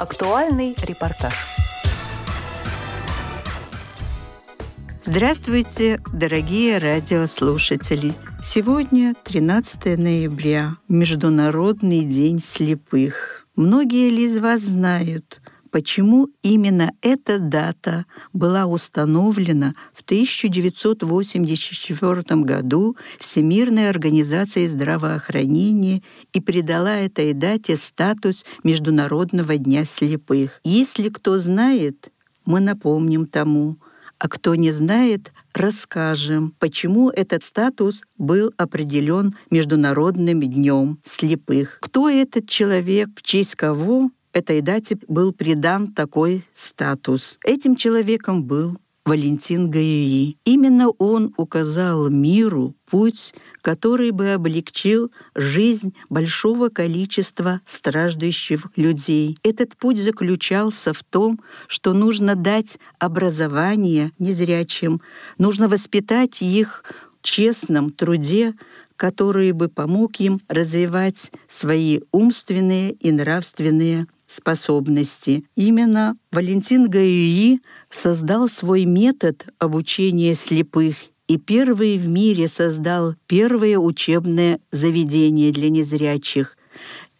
Актуальный репортаж. Здравствуйте, дорогие радиослушатели! Сегодня 13 ноября, Международный день слепых. Многие ли из вас знают, почему именно эта дата была установлена в 1984 году Всемирной организацией здравоохранения и придала этой дате статус Международного дня слепых. Если кто знает, мы напомним тому, а кто не знает, расскажем, почему этот статус был определен Международным днем слепых. Кто этот человек, в честь кого этой дате был придан такой статус. Этим человеком был Валентин Гаюи. Именно он указал миру путь, который бы облегчил жизнь большого количества страждущих людей. Этот путь заключался в том, что нужно дать образование незрячим, нужно воспитать их в честном труде, который бы помог им развивать свои умственные и нравственные способности. Именно Валентин Гаюи создал свой метод обучения слепых и первый в мире создал первое учебное заведение для незрячих.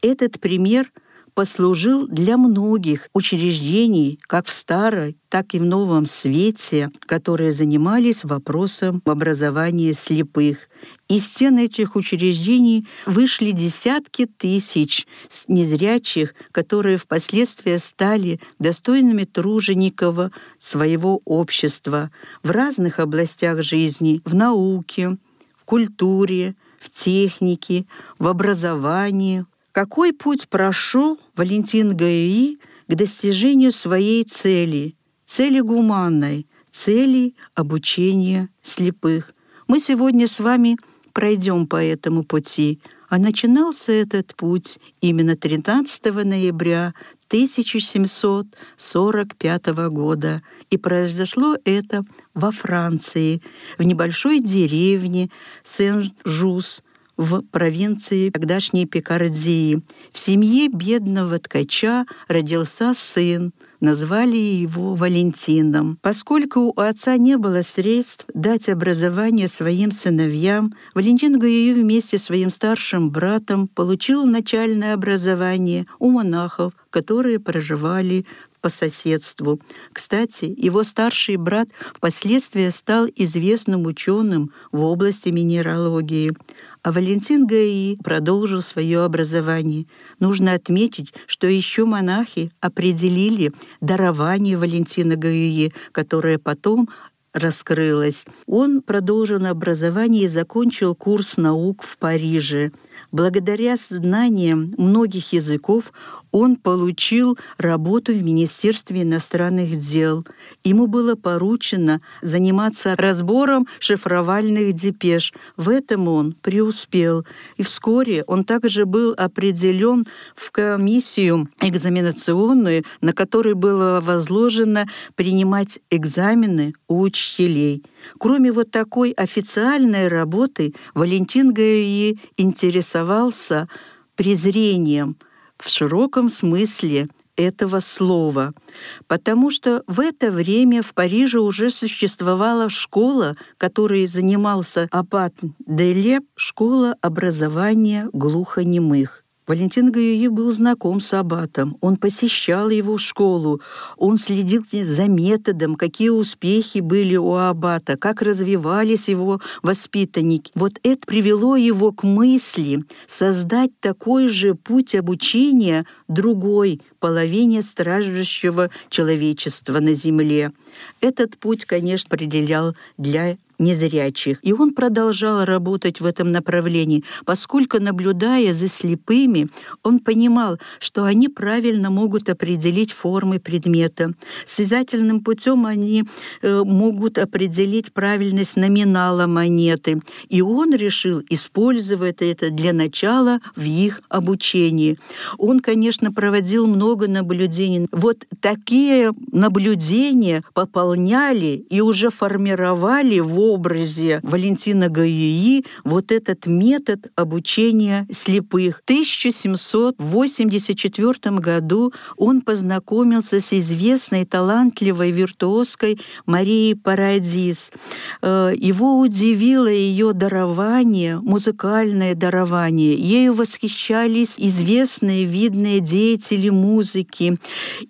Этот пример послужил для многих учреждений, как в старой, так и в новом свете, которые занимались вопросом образования слепых. Из стен этих учреждений вышли десятки тысяч незрячих, которые впоследствии стали достойными тружеников своего общества в разных областях жизни, в науке, в культуре, в технике, в образовании, какой путь прошел Валентин Гаи к достижению своей цели, цели гуманной, цели обучения слепых? Мы сегодня с вами пройдем по этому пути, а начинался этот путь именно 13 ноября 1745 года, и произошло это во Франции, в небольшой деревне Сен-Жус – в провинции тогдашней Пикардии. В семье бедного ткача родился сын, назвали его Валентином. Поскольку у отца не было средств дать образование своим сыновьям, Валентин Гаию вместе с своим старшим братом получил начальное образование у монахов, которые проживали по соседству. Кстати, его старший брат впоследствии стал известным ученым в области минералогии а Валентин Гаи продолжил свое образование. Нужно отметить, что еще монахи определили дарование Валентина Гаи, которое потом раскрылось. Он продолжил образование и закончил курс наук в Париже. Благодаря знаниям многих языков он получил работу в Министерстве иностранных дел. Ему было поручено заниматься разбором шифровальных депеш. В этом он преуспел. И вскоре он также был определен в комиссию экзаменационную, на которой было возложено принимать экзамены у учителей. Кроме вот такой официальной работы, Валентин Гаи интересовался презрением – в широком смысле этого слова, потому что в это время в Париже уже существовала школа, которой занимался аббат Делеп, школа образования глухонемых. Валентин Гаюи был знаком с Аббатом, он посещал его школу, он следил за методом, какие успехи были у Аббата, как развивались его воспитанники. Вот это привело его к мысли создать такой же путь обучения другой половине страждущего человечества на земле. Этот путь, конечно, определял для незрячих. И он продолжал работать в этом направлении, поскольку, наблюдая за слепыми, он понимал, что они правильно могут определить формы предмета. Связательным путем они э, могут определить правильность номинала монеты. И он решил использовать это для начала в их обучении. Он, конечно, проводил много наблюдений. Вот такие наблюдения пополняли и уже формировали в образе Валентина Гаюи вот этот метод обучения слепых. В 1784 году он познакомился с известной талантливой виртуозкой Марией Парадис. Э, его удивило ее дарование, музыкальное дарование. Ею восхищались известные видные деятели музыки.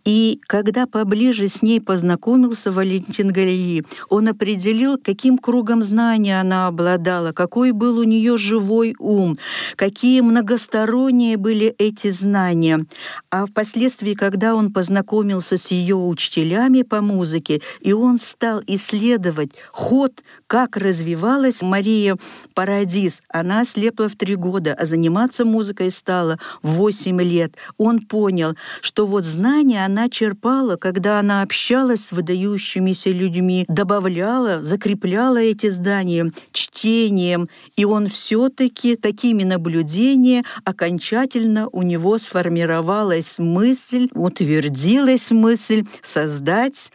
И когда поближе с ней познакомился Валентин Галилеи, он определил, каким кругом знания она обладала, какой был у нее живой ум, какие многосторонние были эти знания. А впоследствии, когда он познакомился с ее учителями по музыке, и он стал исследовать ход, как развивалась Мария Парадис, она слепла в три года, а заниматься музыкой стала в восемь лет. Он понял, что вот знания она черпала, когда она общалась с выдающимися людьми, добавляла, закрепляла эти здания чтением, и он все-таки такими наблюдениями окончательно у него сформировалась мысль, утвердилась мысль создать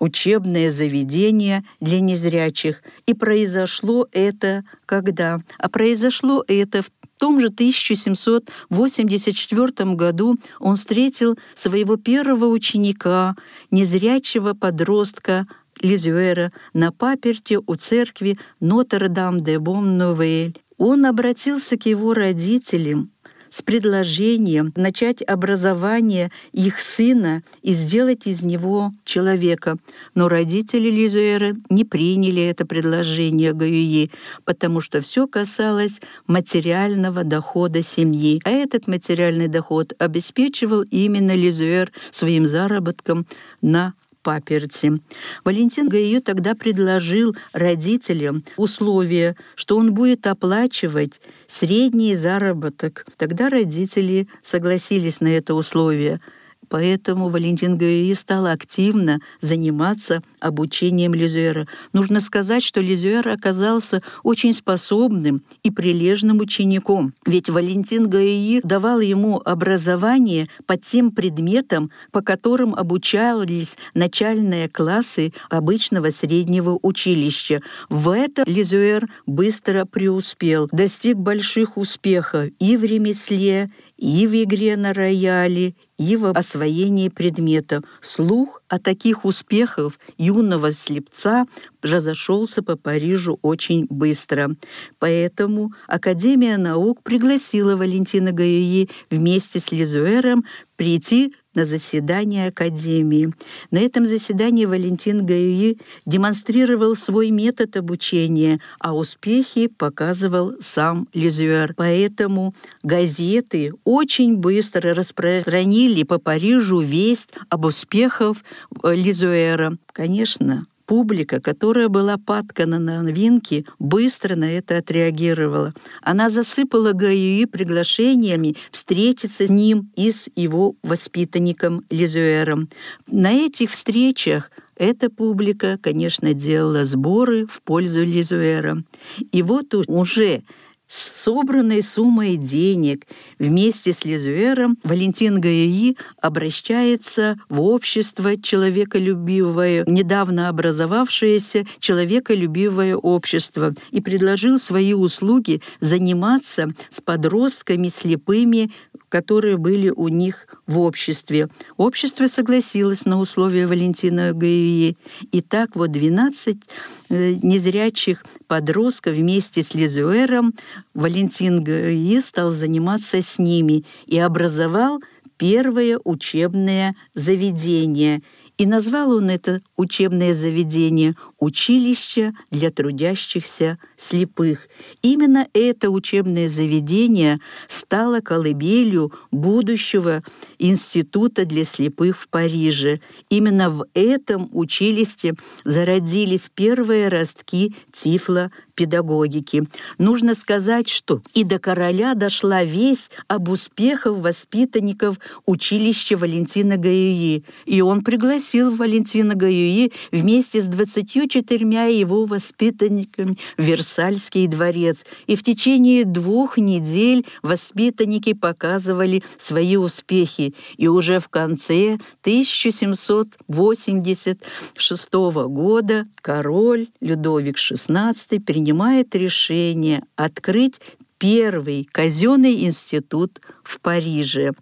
учебное заведение для незрячих. И произошло это когда? А произошло это в том же 1784 году он встретил своего первого ученика, незрячего подростка Лизюэра, на паперте у церкви Нотр-Дам-де-Бом-Новель. Он обратился к его родителям с предложением начать образование их сына и сделать из него человека. Но родители Лизуэра не приняли это предложение Гаюи, потому что все касалось материального дохода семьи. А этот материальный доход обеспечивал именно Лизуэр своим заработком на паперти. Валентин Гайо тогда предложил родителям условие, что он будет оплачивать средний заработок. Тогда родители согласились на это условие – Поэтому Валентин Гаюи стал активно заниматься обучением Лизуэра. Нужно сказать, что Лизуэр оказался очень способным и прилежным учеником. Ведь Валентин Гаюи давал ему образование по тем предметам, по которым обучались начальные классы обычного среднего училища. В это Лизуэр быстро преуспел, достиг больших успехов и в ремесле, и в игре на рояле, и в освоении предмета. Слух о таких успехах юного слепца разошелся по Парижу очень быстро. Поэтому Академия наук пригласила Валентина Гаюи вместе с Лизуэром прийти на заседание Академии. На этом заседании Валентин Гаюи демонстрировал свой метод обучения, а успехи показывал сам Лизуэр. Поэтому газеты очень быстро распространили по Парижу весть об успехах Лизуэра. Конечно, Публика, которая была падкана на новинки, быстро на это отреагировала. Она засыпала ГАИ приглашениями встретиться с ним и с его воспитанником Лизуэром. На этих встречах эта публика, конечно, делала сборы в пользу Лизуэра. И вот уже с собранной суммой денег. Вместе с Лизуэром Валентин Гаи обращается в общество человеколюбивое, недавно образовавшееся человеколюбивое общество, и предложил свои услуги заниматься с подростками слепыми которые были у них в обществе. Общество согласилось на условия Валентина Гаи. И так вот 12 э, незрячих подростков вместе с Лизуэром Валентин Гаи стал заниматься с ними и образовал первое учебное заведение – и назвал он это учебное заведение «Училище для трудящихся слепых». Именно это учебное заведение стало колыбелью будущего института для слепых в Париже. Именно в этом училище зародились первые ростки тифло педагогики. Нужно сказать, что и до короля дошла весть об успехах воспитанников училища Валентина Гаюи, и он пригласил Валентина Гаюи вместе с 24 его воспитанниками в Версальский дворец, и в течение двух недель воспитанники показывали свои успехи, и уже в конце 1786 года король Людовик XVI принимает решение открыть первый казенный институт в Париже.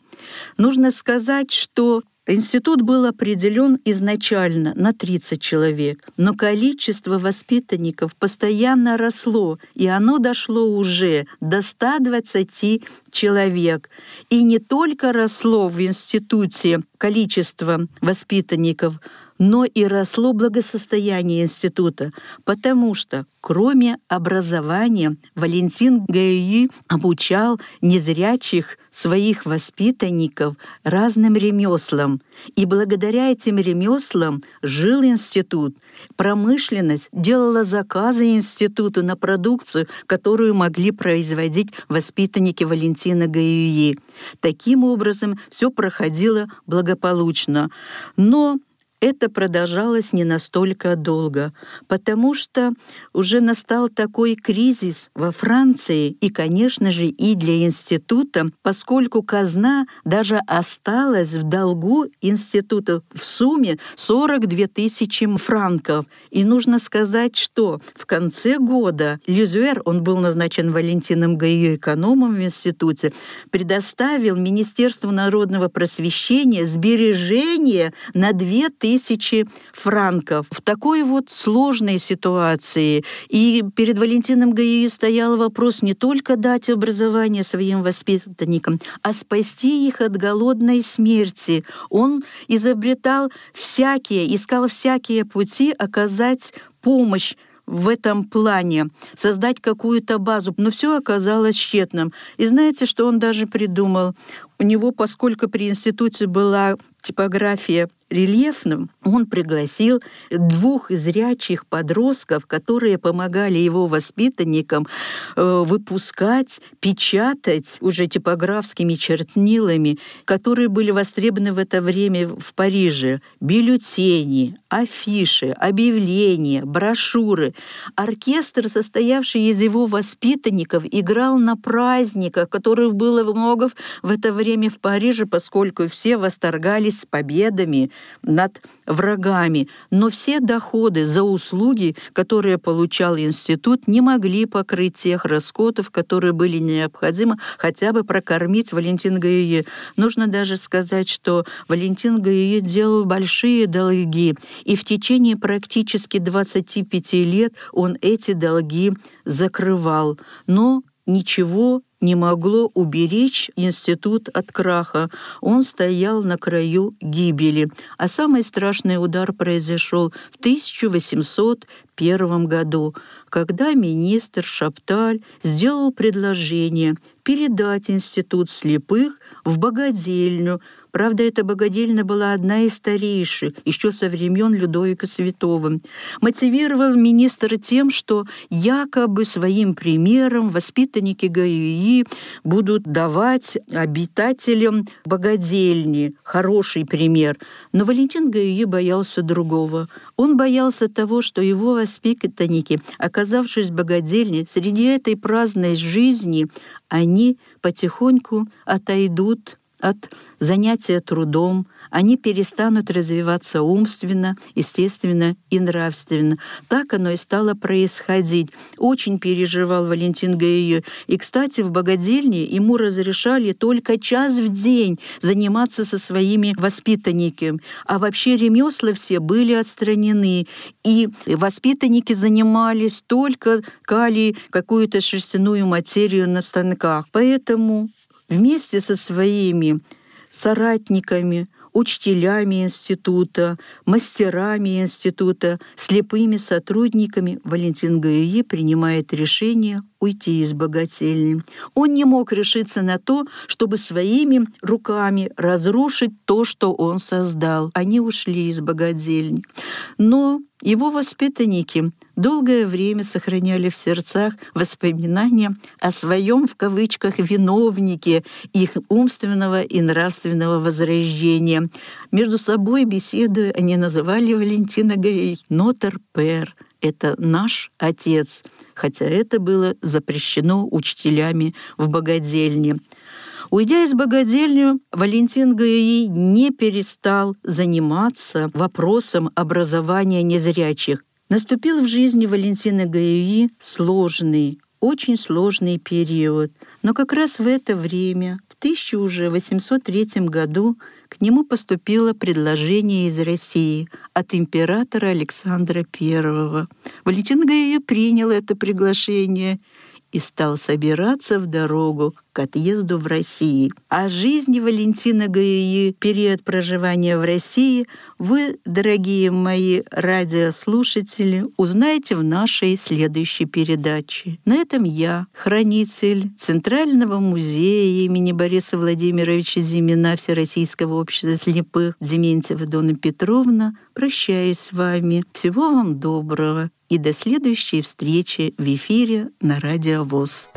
Нужно сказать, что Институт был определен изначально на 30 человек, но количество воспитанников постоянно росло, и оно дошло уже до 120 человек. И не только росло в институте количество воспитанников, но и росло благосостояние института, потому что, кроме образования, Валентин Гаюи обучал незрячих своих воспитанников разным ремеслам, и благодаря этим ремеслам жил институт. Промышленность делала заказы институту на продукцию, которую могли производить воспитанники Валентина Гаюи. Таким образом, все проходило благополучно. Но это продолжалось не настолько долго, потому что уже настал такой кризис во Франции и, конечно же, и для института, поскольку казна даже осталась в долгу института в сумме 42 тысячи франков. И нужно сказать, что в конце года Лизуэр, он был назначен Валентином Гайо экономом в институте, предоставил Министерству народного просвещения сбережения на 2 тысячи тысячи франков. В такой вот сложной ситуации и перед Валентином Гаи стоял вопрос не только дать образование своим воспитанникам, а спасти их от голодной смерти. Он изобретал всякие, искал всякие пути оказать помощь в этом плане, создать какую-то базу, но все оказалось тщетным. И знаете, что он даже придумал? У него, поскольку при институте была типография рельефным, он пригласил двух зрячих подростков, которые помогали его воспитанникам э, выпускать, печатать уже типографскими чернилами, которые были востребованы в это время в Париже, бюллетени, афиши, объявления, брошюры. Оркестр, состоявший из его воспитанников, играл на праздниках, которых было много в это время в Париже, поскольку все восторгались победами над врагами, но все доходы за услуги, которые получал институт, не могли покрыть тех расходов, которые были необходимы хотя бы прокормить Валентин Гаюе. Нужно даже сказать, что Валентин Гаюе делал большие долги, и в течение практически 25 лет он эти долги закрывал. Но ничего не могло уберечь институт от краха. Он стоял на краю гибели. А самый страшный удар произошел в 1801 году, когда министр Шапталь сделал предложение передать институт слепых в богадельню, Правда, эта богадельня была одна из старейших, еще со времен Людовика Святого. Мотивировал министр тем, что якобы своим примером воспитанники ГАИИ будут давать обитателям богадельни хороший пример. Но Валентин ГАИИ боялся другого. Он боялся того, что его воспитанники, оказавшись в богадельне, среди этой праздной жизни, они потихоньку отойдут от занятия трудом, они перестанут развиваться умственно, естественно и нравственно. Так оно и стало происходить. Очень переживал Валентин Гаио. И, кстати, в богадельне ему разрешали только час в день заниматься со своими воспитанниками. А вообще ремесла все были отстранены. И воспитанники занимались только кали какую-то шерстяную материю на станках. Поэтому вместе со своими соратниками, учителями института, мастерами института, слепыми сотрудниками. Валентин Гаюи принимает решение уйти из богательни. Он не мог решиться на то, чтобы своими руками разрушить то, что он создал. Они ушли из богадельни. Но его воспитанники долгое время сохраняли в сердцах воспоминания о своем, в кавычках, виновнике их умственного и нравственного возрождения. Между собой беседуя, они называли Валентина Гай «Нотер Пер», это наш отец, хотя это было запрещено учителями в богадельне. Уйдя из богадельни, Валентин Гаи не перестал заниматься вопросом образования незрячих. Наступил в жизни Валентина Гаи сложный, очень сложный период. Но как раз в это время, в 1803 году, к нему поступило предложение из России от императора Александра I. Валентин Гаи принял это приглашение и стал собираться в дорогу к отъезду в России. О жизни Валентина Гаи, период проживания в России, вы, дорогие мои радиослушатели, узнаете в нашей следующей передаче. На этом я, хранитель Центрального музея имени Бориса Владимировича Зимина Всероссийского общества слепых Дементьева Дона Петровна, прощаюсь с вами. Всего вам доброго и до следующей встречи в эфире на Радио ВОЗ.